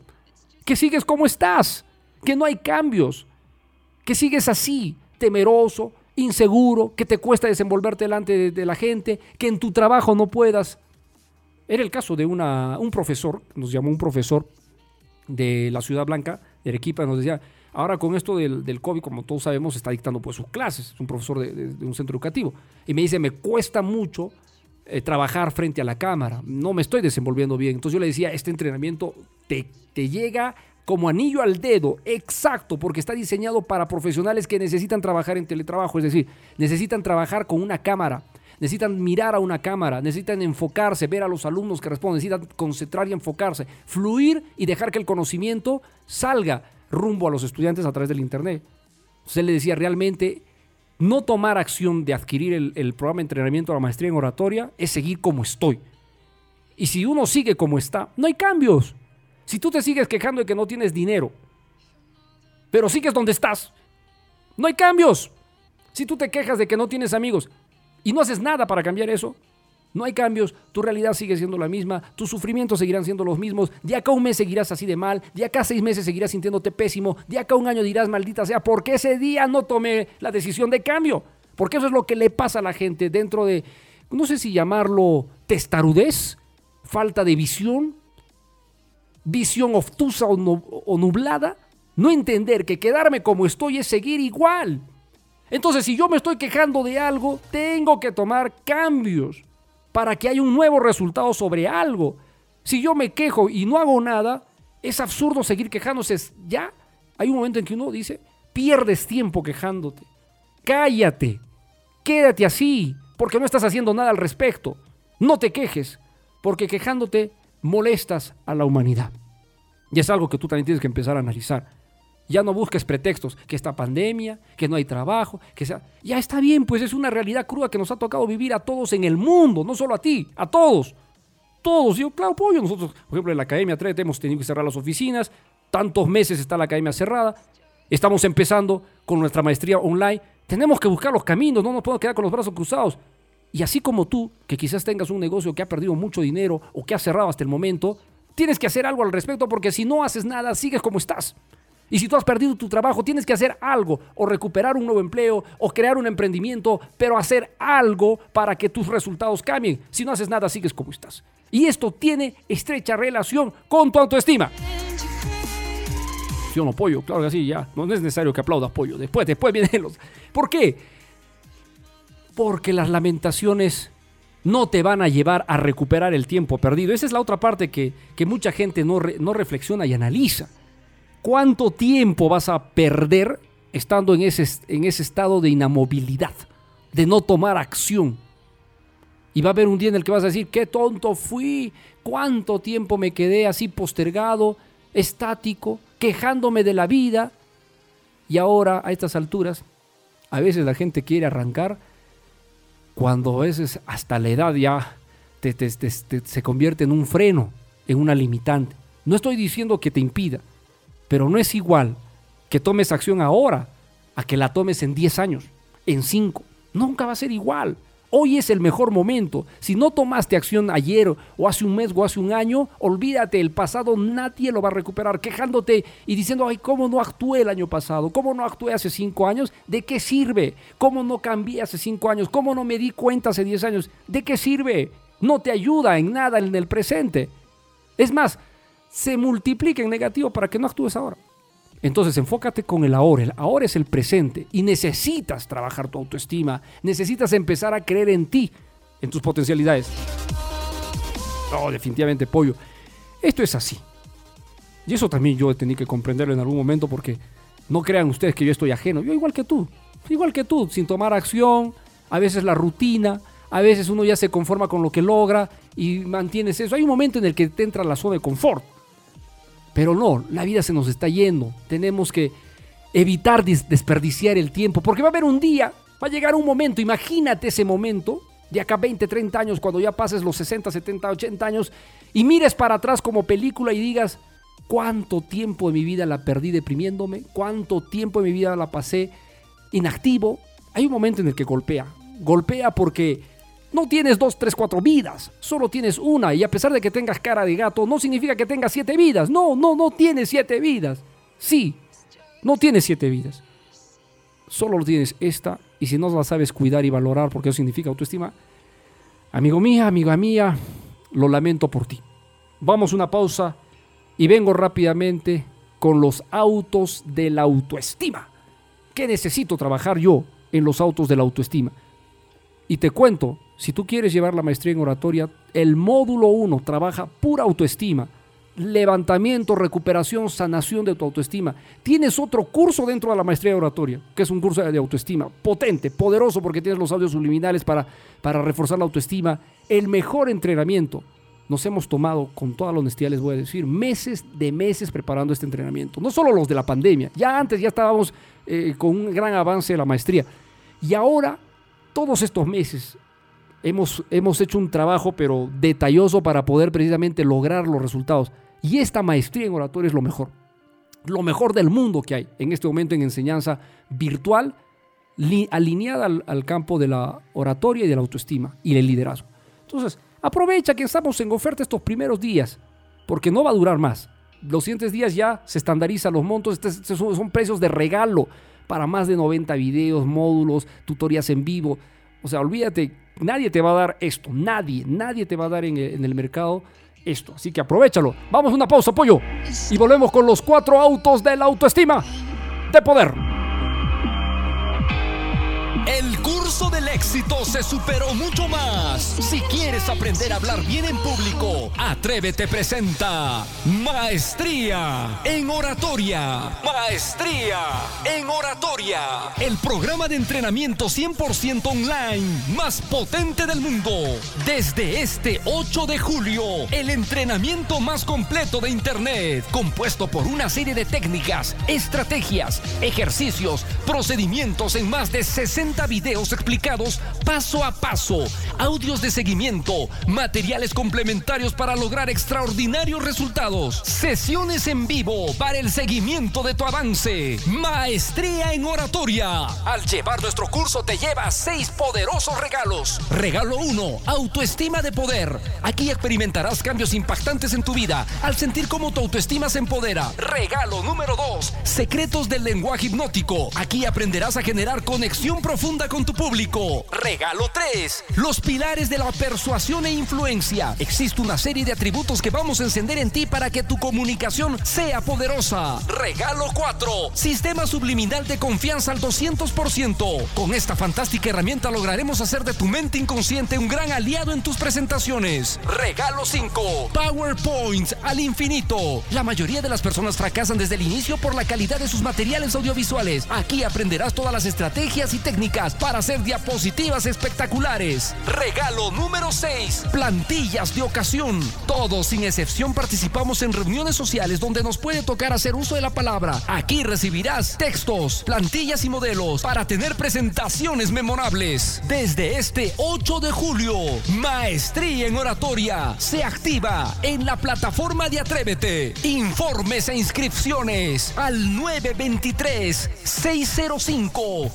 Que sigues como estás, que no hay cambios, que sigues así, temeroso, inseguro, que te cuesta desenvolverte delante de, de la gente, que en tu trabajo no puedas. Era el caso de una, un profesor, nos llamó un profesor de la Ciudad Blanca, de Arequipa, nos decía, Ahora con esto del, COVID, como todos sabemos, está dictando pues sus clases, es un profesor de, un centro educativo. Y me dice, me cuesta mucho eh, trabajar frente a la cámara, no me estoy desenvolviendo bien. Entonces yo le decía, este entrenamiento te llega como anillo al dedo, exacto, porque está diseñado para profesionales que necesitan trabajar en teletrabajo, es decir, necesitan trabajar con una cámara, necesitan mirar a una cámara, necesitan enfocarse, ver a los alumnos que responden, necesitan concentrar y enfocarse, fluir y dejar que el conocimiento salga rumbo a los estudiantes a través del Internet. Se le decía realmente, no tomar acción de adquirir el, programa de entrenamiento a la maestría en oratoria es seguir como estoy. Y si uno sigue como está, no hay cambios. Si tú te sigues quejando de que no tienes dinero, pero sigues donde estás, no hay cambios. Si tú te quejas de que no tienes amigos y no haces nada para cambiar eso, no hay cambios, tu realidad sigue siendo la misma, tus sufrimientos seguirán siendo los mismos, de acá un mes seguirás así de mal, de acá seis meses seguirás sintiéndote pésimo, de acá un año dirás, maldita sea, porque ese día no tomé la decisión de cambio. Porque eso es lo que le pasa a la gente dentro de, no sé si llamarlo testarudez, falta de visión, visión obtusa o nublada, no entender que quedarme como estoy es seguir igual. Entonces, si yo me estoy quejando de algo, tengo que tomar cambios para que haya un nuevo resultado sobre algo. Si yo me quejo y no hago nada, es absurdo seguir quejándose. Ya hay un momento en que uno dice, pierdes tiempo quejándote. Cállate, quédate así, porque no estás haciendo nada al respecto. No te quejes, porque quejándote molestas a la humanidad. Y es algo que tú también tienes que empezar a analizar. Ya no busques pretextos, que esta pandemia, que no hay trabajo, que sea... Ya está bien, pues es una realidad cruda que nos ha tocado vivir a todos en el mundo, no solo a ti, a todos. Todos. Yo, claro, pollo, nosotros, por ejemplo, en la Academia 3 hemos tenido que cerrar las oficinas, tantos meses está la Academia cerrada, estamos empezando con nuestra maestría online, tenemos que buscar los caminos, no nos podemos quedar con los brazos cruzados. Y así como tú, que quizás tengas un negocio que ha perdido mucho dinero o que ha cerrado hasta el momento, tienes que hacer algo al respecto porque si no haces nada, sigues como estás. Y si tú has perdido tu trabajo, tienes que hacer algo, o recuperar un nuevo empleo, o crear un emprendimiento, pero hacer algo para que tus resultados cambien. Si no haces nada, sigues como estás. Y esto tiene estrecha relación con tu autoestima. Yo no apoyo, claro que sí, ya. No es necesario que aplaudas apoyo. Después, después vienen los. ¿Por qué? Porque las lamentaciones no te van a llevar a recuperar el tiempo perdido. Esa es la otra parte que, mucha gente no, no reflexiona y analiza. ¿Cuánto tiempo vas a perder estando en ese, en ese estado de inamovilidad, de no tomar acción. Y va a haber un día en el que vas a decir, qué tonto fui, cuánto tiempo me quedé así postergado, estático, quejándome de la vida. Y ahora, a estas alturas, a veces la gente quiere arrancar cuando a veces hasta la edad ya se convierte en un freno, en una limitante. No estoy diciendo que te impida, pero no es igual que tomes acción ahora a que la tomes en 10 años, en 5. Nunca va a ser igual. Hoy es el mejor momento. Si no tomaste acción ayer o hace un mes o hace un año, olvídate, el pasado nadie lo va a recuperar. Quejándote y diciendo, ay, ¿cómo no actué el año pasado? ¿Cómo no actué hace cinco años? ¿De qué sirve? ¿Cómo no cambié hace cinco años? ¿Cómo no me di cuenta hace diez años? ¿De qué sirve? No te ayuda en nada en el presente. Es más, se multiplica en negativo para que no actúes ahora. Entonces enfócate con el ahora. El ahora es el presente y necesitas trabajar tu autoestima. Necesitas empezar a creer en ti, en tus potencialidades. No, definitivamente, pollo. Esto es así. Y eso también yo tenido que comprenderlo en algún momento porque no crean ustedes que yo estoy ajeno. Yo igual que tú. Igual que tú, sin tomar acción, a veces la rutina, a veces uno ya se conforma con lo que logra y mantienes eso. Hay un momento en el que te entra la zona de confort pero no, la vida se nos está yendo. Tenemos que evitar desperdiciar el tiempo, porque va a haber un día, va a llegar un momento, imagínate ese momento, de acá 20, 30 años, cuando ya pases los 60, 70, 80 años, y mires para atrás como película y digas, ¿cuánto tiempo de mi vida la perdí deprimiéndome? ¿Cuánto tiempo de mi vida la pasé inactivo? Hay un momento en el que golpea. Golpea porque no tienes dos, tres, cuatro vidas, solo tienes una y a pesar de que tengas cara de gato, no significa que tengas siete vidas. No, no, no tienes siete vidas. Sí, no tienes siete vidas. Solo tienes esta y si no la sabes cuidar y valorar porque eso significa autoestima, amigo mía, amiga mía, lo lamento por ti. Vamos a una pausa y vengo rápidamente con los autos de la autoestima. ¿Qué necesito trabajar yo en los autos de la autoestima? Y te cuento si tú quieres llevar la maestría en oratoria, el módulo 1 trabaja pura autoestima, levantamiento, recuperación, sanación de tu autoestima. Tienes otro curso dentro de la maestría de oratoria, que es un curso de autoestima, potente, poderoso, porque tienes los audios subliminales para, para reforzar la autoestima. El mejor entrenamiento. Nos hemos tomado, con toda la honestidad les voy a decir, meses de meses preparando este entrenamiento. No solo los de la pandemia, ya antes ya estábamos eh, con un gran avance de la maestría. Y ahora, todos estos meses, hemos, hemos hecho un trabajo, pero detalloso para poder precisamente lograr los resultados. Y esta maestría en oratoria es lo mejor. Lo mejor del mundo que hay en este momento en enseñanza virtual, alineada al, campo de la oratoria y de la autoestima y del liderazgo. Entonces, aprovecha que estamos en oferta estos primeros días, porque no va a durar más. Los siguientes días ya se estandarizan los montos, estos son precios de regalo para más de 90 videos, módulos, tutorías en vivo. O sea, olvídate Nadie te va a dar esto, nadie, nadie te va a dar en el, mercado esto. Así que aprovechalo. Vamos a una pausa, pollo. Y volvemos con los cuatro autos de la autoestima de poder. El curso del éxito se superó mucho más. Si quieres aprender a hablar bien en público, Atrévete presenta Maestría en Oratoria. Maestría en Oratoria. El programa de entrenamiento 100% online más potente del mundo. Desde este 8 de julio, el entrenamiento más completo de Internet, compuesto por una serie de técnicas, estrategias, ejercicios, procedimientos en más de 60 videos explicados paso a paso, audios de seguimiento, materiales complementarios para lograr extraordinarios resultados, sesiones en vivo para el seguimiento de tu avance, maestría en oratoria. Al llevar nuestro curso te llevas seis poderosos regalos. Regalo 1, autoestima de poder. Aquí experimentarás cambios impactantes en tu vida al sentir cómo tu autoestima se empodera. Regalo número 2, secretos del lenguaje hipnótico. Aquí aprenderás a generar conexión profunda con tu público. Regalo 3. Los pilares de la persuasión e influencia. Existe una serie de atributos que vamos a encender en ti para que tu comunicación sea poderosa. Regalo 4. Sistema subliminal de confianza al 200%. Con esta fantástica herramienta lograremos hacer de tu mente inconsciente un gran aliado en tus presentaciones. Regalo 5. PowerPoint al infinito. La mayoría de las personas fracasan desde el inicio por la calidad de sus materiales audiovisuales. Aquí aprenderás todas las estrategias y técnicas para hacer diapositivas espectaculares. Regalo número 6. Plantillas de ocasión. Todos sin excepción participamos en reuniones sociales donde nos puede tocar hacer uso de la palabra. Aquí recibirás textos, plantillas y modelos para tener presentaciones memorables. Desde este 8 de julio, Maestría en Oratoria se activa en la plataforma de Atrévete. Informes e inscripciones al 923 605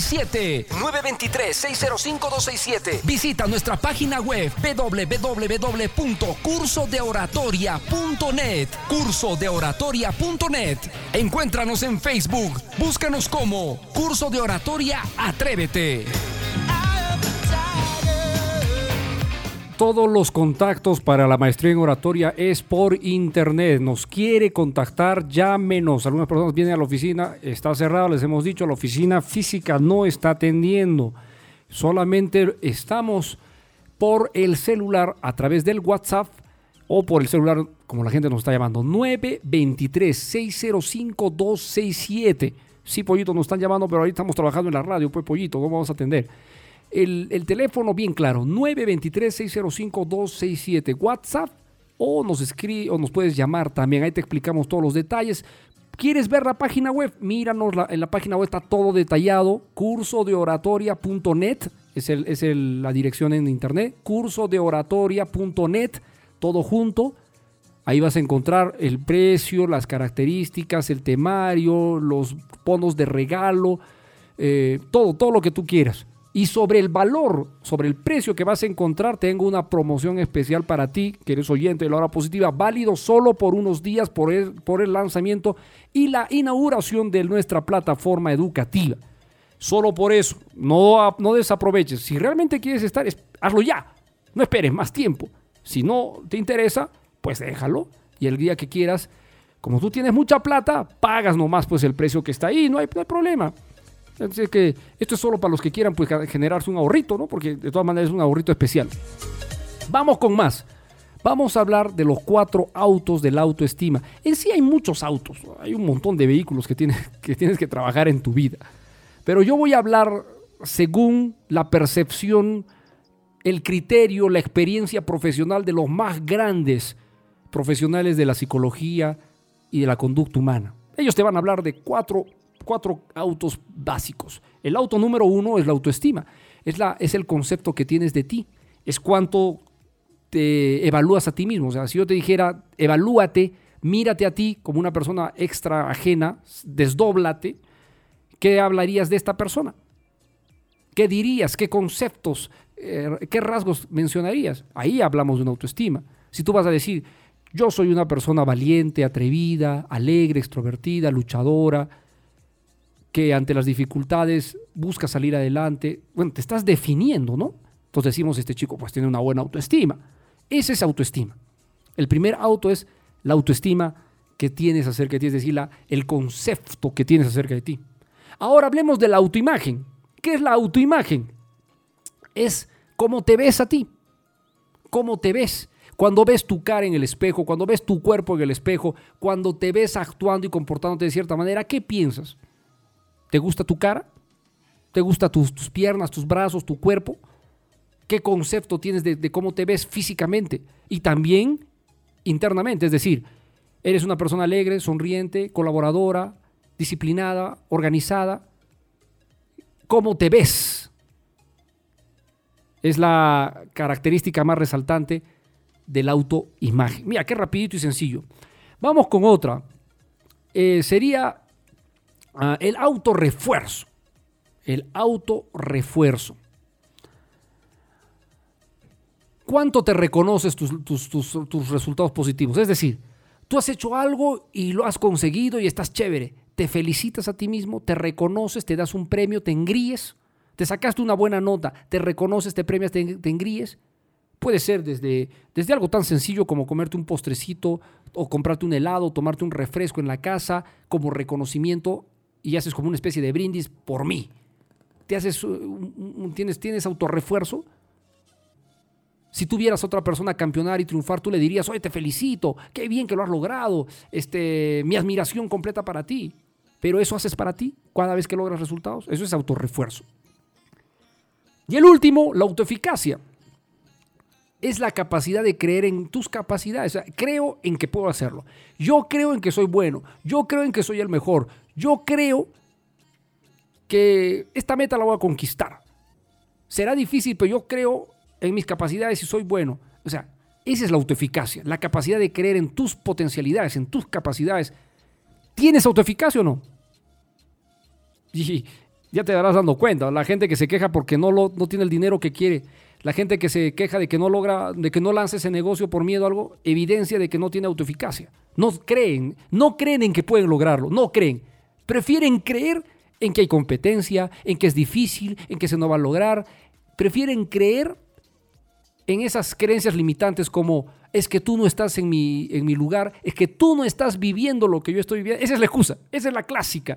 267 923-605-267. Visita nuestra página web www.cursodeoratoria.net. Cursodeoratoria.net. Encuéntranos en Facebook. Búscanos como Curso de Oratoria Atrévete. Todos los contactos para la maestría en oratoria es por internet. Nos quiere contactar, llámenos. Algunas personas vienen a la oficina, está cerrada, les hemos dicho, la oficina física no está atendiendo. Solamente estamos por el celular a través del WhatsApp o por el celular, como la gente nos está llamando, 923-605-267. Sí, Pollito, nos están llamando, pero ahorita estamos trabajando en la radio, pues Pollito, ¿cómo vamos a atender? El, el teléfono bien claro, 923-605-267 WhatsApp o nos escribe o nos puedes llamar también, ahí te explicamos todos los detalles. ¿Quieres ver la página web? Míranos, la- en la página web está todo detallado, cursodeoratoria.net, es, el, es el- la dirección en internet, cursodeoratoria.net, todo junto. Ahí vas a encontrar el precio, las características, el temario, los bonos de regalo, eh, todo, todo lo que tú quieras. Y sobre el valor, sobre el precio que vas a encontrar, tengo una promoción especial para ti, que eres oyente de la hora positiva, válido solo por unos días por el, por el lanzamiento y la inauguración de nuestra plataforma educativa. Solo por eso, no, no desaproveches. Si realmente quieres estar, es- hazlo ya. No esperes más tiempo. Si no te interesa, pues déjalo. Y el día que quieras, como tú tienes mucha plata, pagas nomás pues el precio que está ahí, no hay, no hay problema. Así que esto es solo para los que quieran pues generarse un ahorrito, ¿no? Porque de todas maneras es un ahorrito especial. Vamos con más. Vamos a hablar de los cuatro autos de la autoestima. En sí hay muchos autos, hay un montón de vehículos que tienes que, tienes que trabajar en tu vida. Pero yo voy a hablar según la percepción, el criterio, la experiencia profesional de los más grandes profesionales de la psicología y de la conducta humana. Ellos te van a hablar de cuatro, cuatro autos básicos. El auto número uno es la autoestima. Es, la, es el concepto que tienes de ti. Es cuánto te evalúas a ti mismo. O sea, si yo te dijera, evalúate, mírate a ti como una persona extra ajena, desdóblate, ¿qué hablarías de esta persona? ¿Qué dirías? ¿Qué conceptos? eh, ¿Qué rasgos mencionarías? Ahí hablamos de una autoestima. Si tú vas a decir, yo soy una persona valiente, atrevida, alegre, extrovertida, luchadora, que ante las dificultades busca salir adelante, bueno, te estás definiendo, ¿no? Entonces decimos, este chico pues tiene una buena autoestima. Esa es autoestima. El primer auto es la autoestima que tienes acerca de ti, es decir, la- el concepto que tienes acerca de ti. Ahora hablemos de la autoimagen. ¿Qué es la autoimagen? Es cómo te ves a ti. ¿Cómo te ves? Cuando ves tu cara en el espejo, cuando ves tu cuerpo en el espejo, cuando te ves actuando y comportándote de cierta manera, ¿qué piensas? ¿Te gusta tu cara? ¿Te gusta tus, piernas, tus brazos, tu cuerpo? ¿Qué concepto tienes de, cómo te ves físicamente? Y también internamente, es decir, eres una persona alegre, sonriente, colaboradora, disciplinada, organizada. ¿Cómo te ves? Es la característica más resaltante de la autoimagen. Mira, qué rapidito y sencillo. Vamos con otra. Eh, sería ah, el autorrefuerzo. El autorrefuerzo. ¿Cuánto te reconoces tus, tus- tus- resultados positivos? Es decir, tú has hecho algo y lo has conseguido y estás chévere. Te felicitas a ti mismo, te reconoces, te das un premio, te engríes, te sacaste una buena nota, te reconoces, te premias, te, te engríes. Puede ser desde, desde algo tan sencillo como comerte un postrecito o comprarte un helado, tomarte un refresco en la casa como reconocimiento y haces como una especie de brindis por mí. Te haces, un- tienes, tienes autorrefuerzo. Si tú vieras a otra persona campeonar y triunfar, tú le dirías, oye, te felicito, qué bien que lo has logrado, este, mi admiración completa para ti. Pero eso haces para ti cada vez que logras resultados. Eso es autorrefuerzo. Y el último, la autoeficacia. Es la capacidad de creer en tus capacidades. Creo en que puedo hacerlo. Yo creo en que soy bueno. Yo creo en que soy el mejor. Yo creo que esta meta la voy a conquistar. Será difícil, pero yo creo en mis capacidades y soy bueno. O sea, esa es la autoeficacia, la capacidad de creer en tus potencialidades, en tus capacidades. ¿Tienes autoeficacia o no? Y ya te darás dando cuenta, la gente que se queja porque no, lo, no tiene el dinero que quiere, la gente que se queja de que no logra, de que no lance ese negocio por miedo a algo, evidencia de que no tiene autoeficacia. No creen, no creen en que pueden lograrlo, no creen. Prefieren creer en que hay competencia, en que es difícil, en que se no va a lograr. Prefieren creer en esas creencias limitantes como es que tú no estás en mi, en mi lugar, es que tú no estás viviendo lo que yo estoy viviendo. Esa es la excusa, esa es la clásica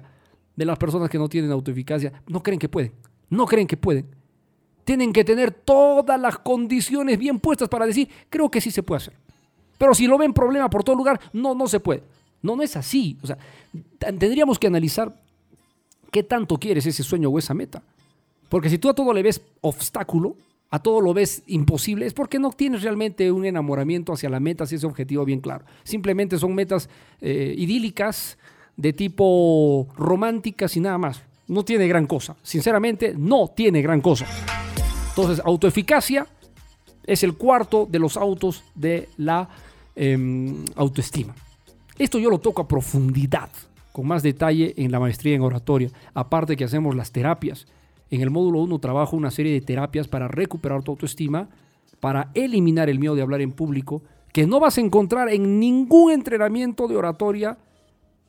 de las personas que no tienen autoeficacia. No creen que pueden, no creen que pueden. Tienen que tener todas las condiciones bien puestas para decir, creo que sí se puede hacer. Pero si lo ven problema por todo lugar, no, no se puede. No, no es así. O sea, tendríamos que analizar qué tanto quieres ese sueño o esa meta. Porque si tú a todo le ves obstáculo, a todo lo ves imposible, es porque no tienes realmente un enamoramiento hacia la meta, hacia ese objetivo bien claro. Simplemente son metas eh, idílicas, de tipo románticas y nada más. No tiene gran cosa. Sinceramente, no tiene gran cosa. Entonces, autoeficacia es el cuarto de los autos de la em, autoestima. Esto yo lo toco a profundidad, con más detalle en la maestría en oratoria. Aparte que hacemos las terapias. En el módulo 1 trabajo una serie de terapias para recuperar tu autoestima, para eliminar el miedo de hablar en público, que no vas a encontrar en ningún entrenamiento de oratoria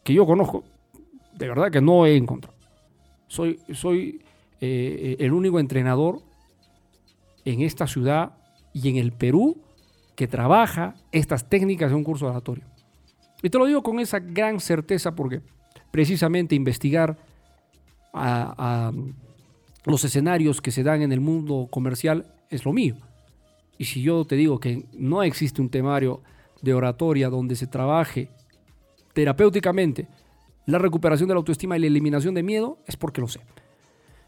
que yo conozco. De verdad que no he encontrado. Soy, soy eh, el único entrenador en esta ciudad y en el Perú que trabaja estas técnicas de un curso de oratorio. Y te lo digo con esa gran certeza porque precisamente investigar los escenarios que se dan en el mundo comercial es lo mío. Y si yo te digo que no existe un temario de oratoria donde se trabaje terapéuticamente la recuperación de la autoestima y la eliminación de miedo, es porque lo sé.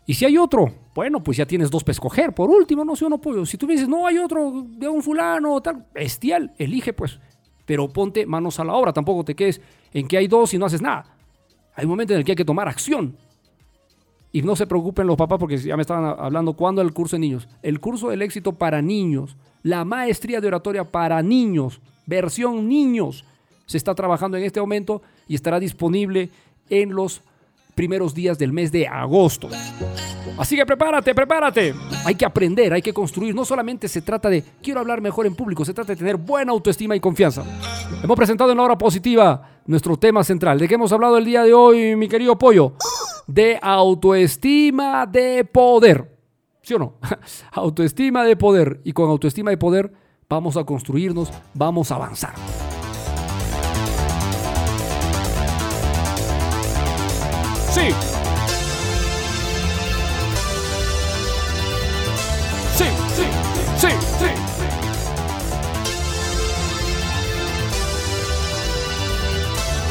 Y si hay otro, bueno, pues ya tienes dos para escoger. Por último, no sé, uno pollo. Si tú me dices, no, hay otro de un fulano, tal, bestial, elige pues. Pero ponte manos a la obra, tampoco te quedes en que hay dos y no haces nada. Hay un momento en el que hay que tomar acción. Y no se preocupen los papás porque ya me estaban hablando cuándo el curso de niños. El curso del éxito para niños, la maestría de oratoria para niños, versión niños, se está trabajando en este momento y estará disponible en los primeros días del mes de agosto. Así que prepárate, prepárate. Hay que aprender, hay que construir. No solamente se trata de quiero hablar mejor en público, se trata de tener buena autoestima y confianza. Hemos presentado en la hora positiva nuestro tema central. ¿De qué hemos hablado el día de hoy, mi querido Pollo? De autoestima de poder. ¿Sí o no? autoestima de poder. Y con autoestima de poder vamos a construirnos, vamos a avanzar. Sí.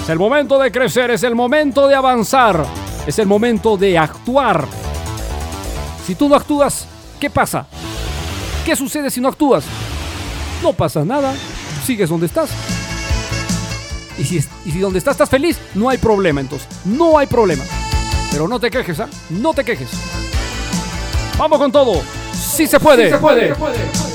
Es el momento de crecer, es el momento de avanzar, es el momento de actuar. Si tú no actúas, ¿qué pasa? ¿Qué sucede si no actúas? No pasa nada, sigues donde estás. Y si, y si donde estás estás feliz, no hay problema entonces. No hay problema. Pero no te quejes, ¿ah? No te quejes. Vamos con todo. Sí se puede. Sí se puede. Sí se puede.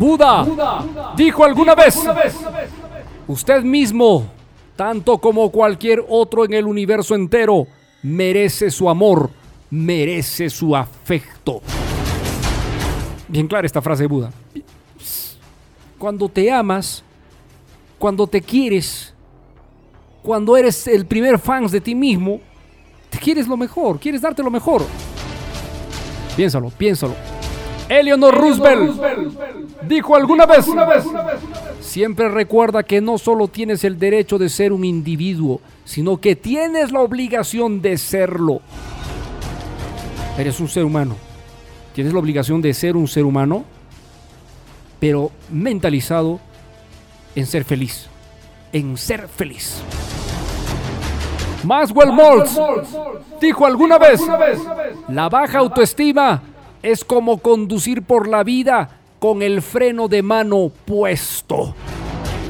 Buda dijo alguna vez, usted mismo, tanto como cualquier otro en el universo entero, merece su amor, merece su afecto. Bien clara esta frase de Buda. Cuando te amas, cuando te quieres, cuando eres el primer fan de ti mismo, te quieres lo mejor, quieres darte lo mejor. Piénsalo, piénsalo. Eleanor Roosevelt dijo alguna vez, siempre recuerda que no solo tienes el derecho de ser un individuo, sino que tienes la obligación de serlo. Eres un ser humano. Tienes la obligación de ser un ser humano, pero mentalizado en ser feliz. En ser feliz. Maxwell Maltz dijo alguna vez, la baja autoestima es como conducir por la vida con el freno de mano puesto.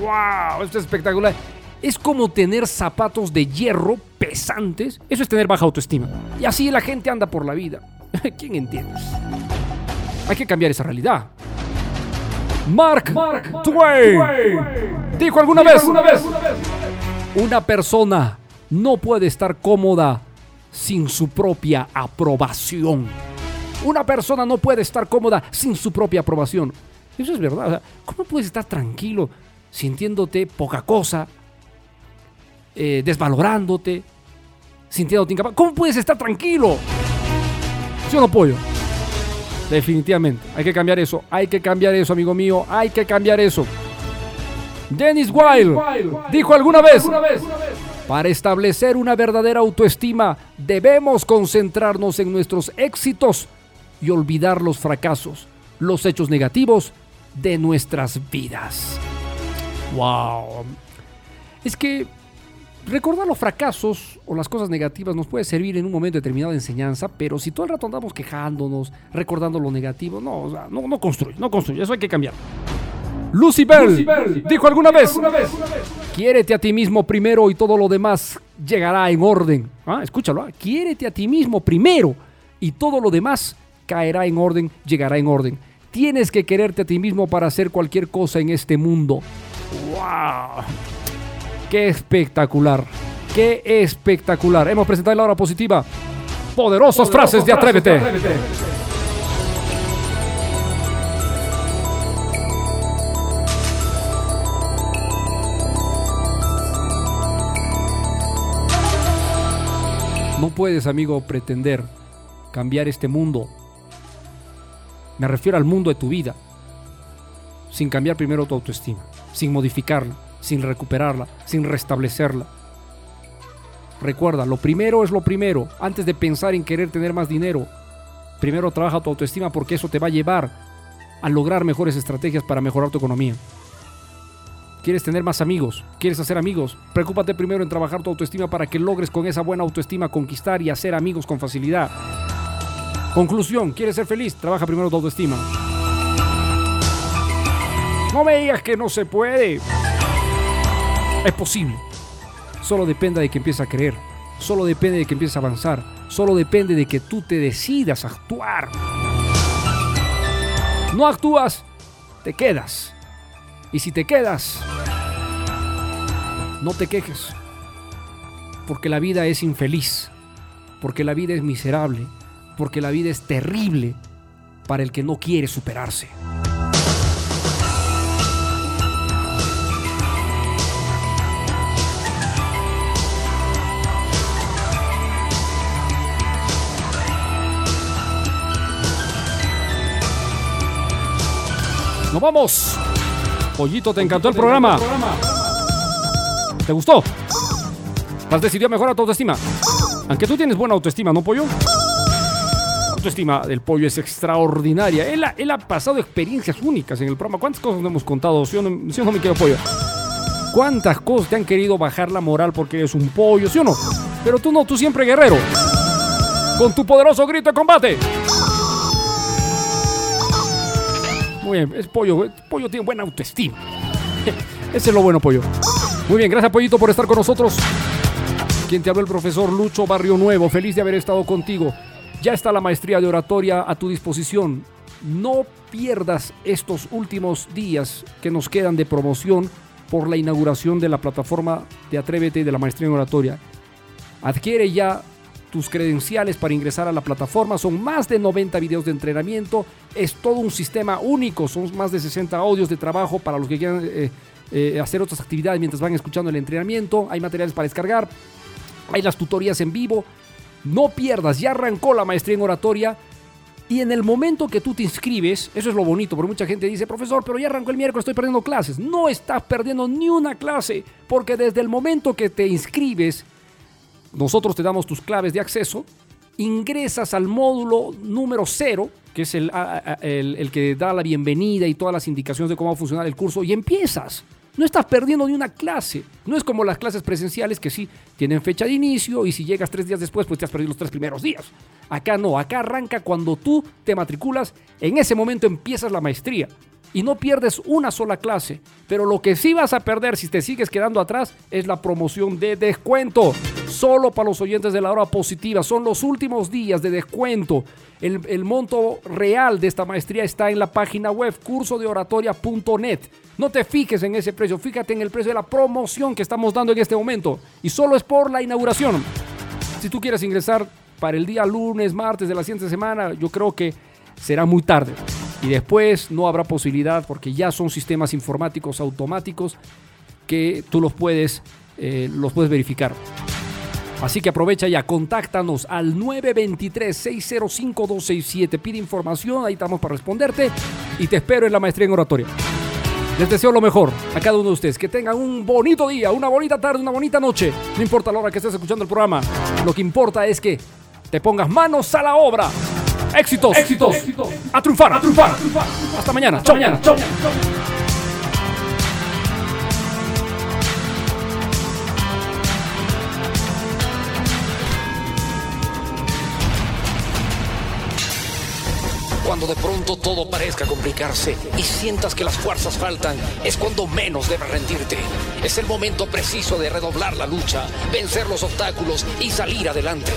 ¡Wow! Esto es espectacular. Es como tener zapatos de hierro pesantes. Eso es tener baja autoestima. Y así la gente anda por la vida. ¿Quién entiende? Hay que cambiar esa realidad. Mark, Twain dijo alguna vez, una persona no puede estar cómoda sin su propia aprobación. Una persona no puede estar cómoda sin su propia aprobación. Eso es verdad. ¿Cómo puedes estar tranquilo sintiéndote poca cosa, eh, desvalorándote, sintiéndote incapaz? ¿Cómo puedes estar tranquilo? Yo no apoyo. Definitivamente. Hay que cambiar eso. Hay que cambiar eso, amigo mío. Hay que cambiar eso. Dennis Wilde dijo alguna vez, para establecer una verdadera autoestima debemos concentrarnos en nuestros éxitos y olvidar los fracasos, los hechos negativos de nuestras vidas. Wow. Es que recordar los fracasos o las cosas negativas nos puede servir en un momento determinado de enseñanza, pero si todo el rato andamos quejándonos, recordando lo negativo, no, o sea, no, no construye, no construye, eso hay que cambiar. Lucy Bell, dijo alguna vez, quiérete a ti mismo primero y todo lo demás llegará en orden. Ah, escúchalo, ah, quiérete a ti mismo primero y todo lo demás caerá en orden, llegará en orden. Tienes que quererte a ti mismo para hacer cualquier cosa en este mundo. ¡Wow! ¡Qué espectacular! ¡Qué espectacular! Hemos presentado la hora positiva. Poderosas frases de Atrévete. No puedes, amigo, pretender cambiar este mundo. Me refiero al mundo de tu vida. Sin cambiar primero tu autoestima, sin modificarla, sin recuperarla, sin restablecerla. Recuerda, lo primero es lo primero. Antes de pensar en querer tener más dinero, primero trabaja tu autoestima porque eso te va a llevar a lograr mejores estrategias para mejorar tu economía. ¿Quieres tener más amigos? ¿Quieres hacer amigos? Preocúpate primero en trabajar tu autoestima para que logres con esa buena autoestima conquistar y hacer amigos con facilidad. Conclusión, ¿quieres ser feliz? Trabaja primero tu autoestima. No me digas que no se puede. Es posible. Solo depende de que empieces a creer. Solo depende de que empieces a avanzar. Solo depende de que tú te decidas a actuar. No actúas, te quedas. Y si te quedas, no te quejes. Porque la vida es infeliz. Porque la vida es miserable porque la vida es terrible para el que no quiere superarse. Nos vamos. Pollito, te encantó el programa. ¿Te gustó? Has decidido mejorar tu autoestima. Aunque tú tienes buena autoestima, ¿no, pollo? Autoestima del pollo es extraordinaria. Él ha, pasado experiencias únicas en el programa. ¿Cuántas cosas nos hemos contado? ¿Sí o no, sí o no me quiero pollo? ¿Cuántas cosas te han querido bajar la moral porque eres un pollo, sí o no? Pero tú no, tú siempre guerrero. Con tu poderoso grito de combate. Muy bien, es pollo. el Pollo tiene buena autoestima. Ese es lo bueno, pollo. Muy bien, gracias, pollito, por estar con nosotros. Quien te habló el profesor Lucho Barrio Nuevo. Feliz de haber estado contigo. Ya está la maestría de oratoria a tu disposición. No pierdas estos últimos días que nos quedan de promoción por la inauguración de la plataforma de Atrévete de la maestría en oratoria. Adquiere ya tus credenciales para ingresar a la plataforma. Son más de 90 videos de entrenamiento. Es todo un sistema único. Son más de 60 audios de trabajo para los que quieran eh, eh, hacer otras actividades mientras van escuchando el entrenamiento. Hay materiales para descargar. Hay las tutorías en vivo. No pierdas, ya arrancó la maestría en oratoria. Y en el momento que tú te inscribes, eso es lo bonito, porque mucha gente dice, profesor, pero ya arrancó el miércoles, estoy perdiendo clases. No estás perdiendo ni una clase, porque desde el momento que te inscribes, nosotros te damos tus claves de acceso, ingresas al módulo número cero, que es el, el- el que da la bienvenida y todas las indicaciones de cómo va a funcionar el curso, y empiezas. No estás perdiendo ni una clase. No es como las clases presenciales que sí tienen fecha de inicio y si llegas tres días después, pues te has perdido los tres primeros días. Acá no, acá arranca cuando tú te matriculas, en ese momento empiezas la maestría y no pierdes una sola clase. Pero lo que sí vas a perder si te sigues quedando atrás es la promoción de descuento. Solo para los oyentes de la hora positiva. Son los últimos días de descuento. El, monto real de esta maestría está en la página web cursodeoratoria.net. No te fijes en ese precio, fíjate en el precio de la promoción que estamos dando en este momento. Y solo es por la inauguración. Si tú quieres ingresar para el día lunes, martes de la siguiente semana, yo creo que será muy tarde. Y después no habrá posibilidad porque ya son sistemas informáticos automáticos que tú los puedes, eh, los puedes verificar. Así que aprovecha ya, contáctanos al 923-605-267. Pide información, ahí estamos para responderte y te espero en la maestría en oratoria. Les deseo lo mejor a cada uno de ustedes. Que tengan un bonito día, una bonita tarde, una bonita noche. No importa la hora que estés escuchando el programa. Lo que importa es que te pongas manos a la obra. Éxitos. Éxitos. A triunfar. A triunfar. Hasta mañana. Chao. mañana. Chao. Cuando de pronto todo parezca complicarse y sientas que las fuerzas faltan, es cuando menos debes rendirte. Es el momento preciso de redoblar la lucha, vencer los obstáculos y salir adelante.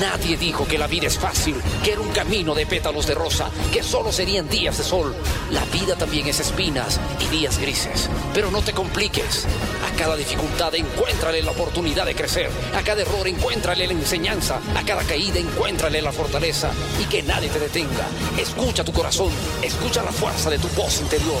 Nadie dijo que la vida es fácil, que era un camino de pétalos de rosa, que solo serían días de sol. La vida también es espinas y días grises. Pero no te compliques. A cada dificultad encuéntrale la oportunidad de crecer. A cada error encuéntrale la enseñanza. A cada caída encuéntrale la fortaleza. Y que nadie te detenga. Escucha tu corazón. Escucha la fuerza de tu voz interior.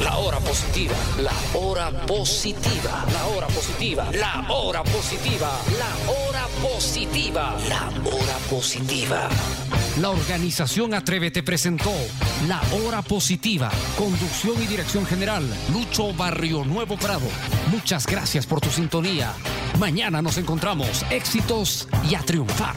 La hora positiva, la hora positiva, la hora positiva, la hora positiva, la hora positiva, la hora positiva. La organización Atrévete presentó La Hora Positiva, conducción y dirección general, Lucho Barrio Nuevo Prado. Muchas gracias por tu sintonía. Mañana nos encontramos. Éxitos y a triunfar.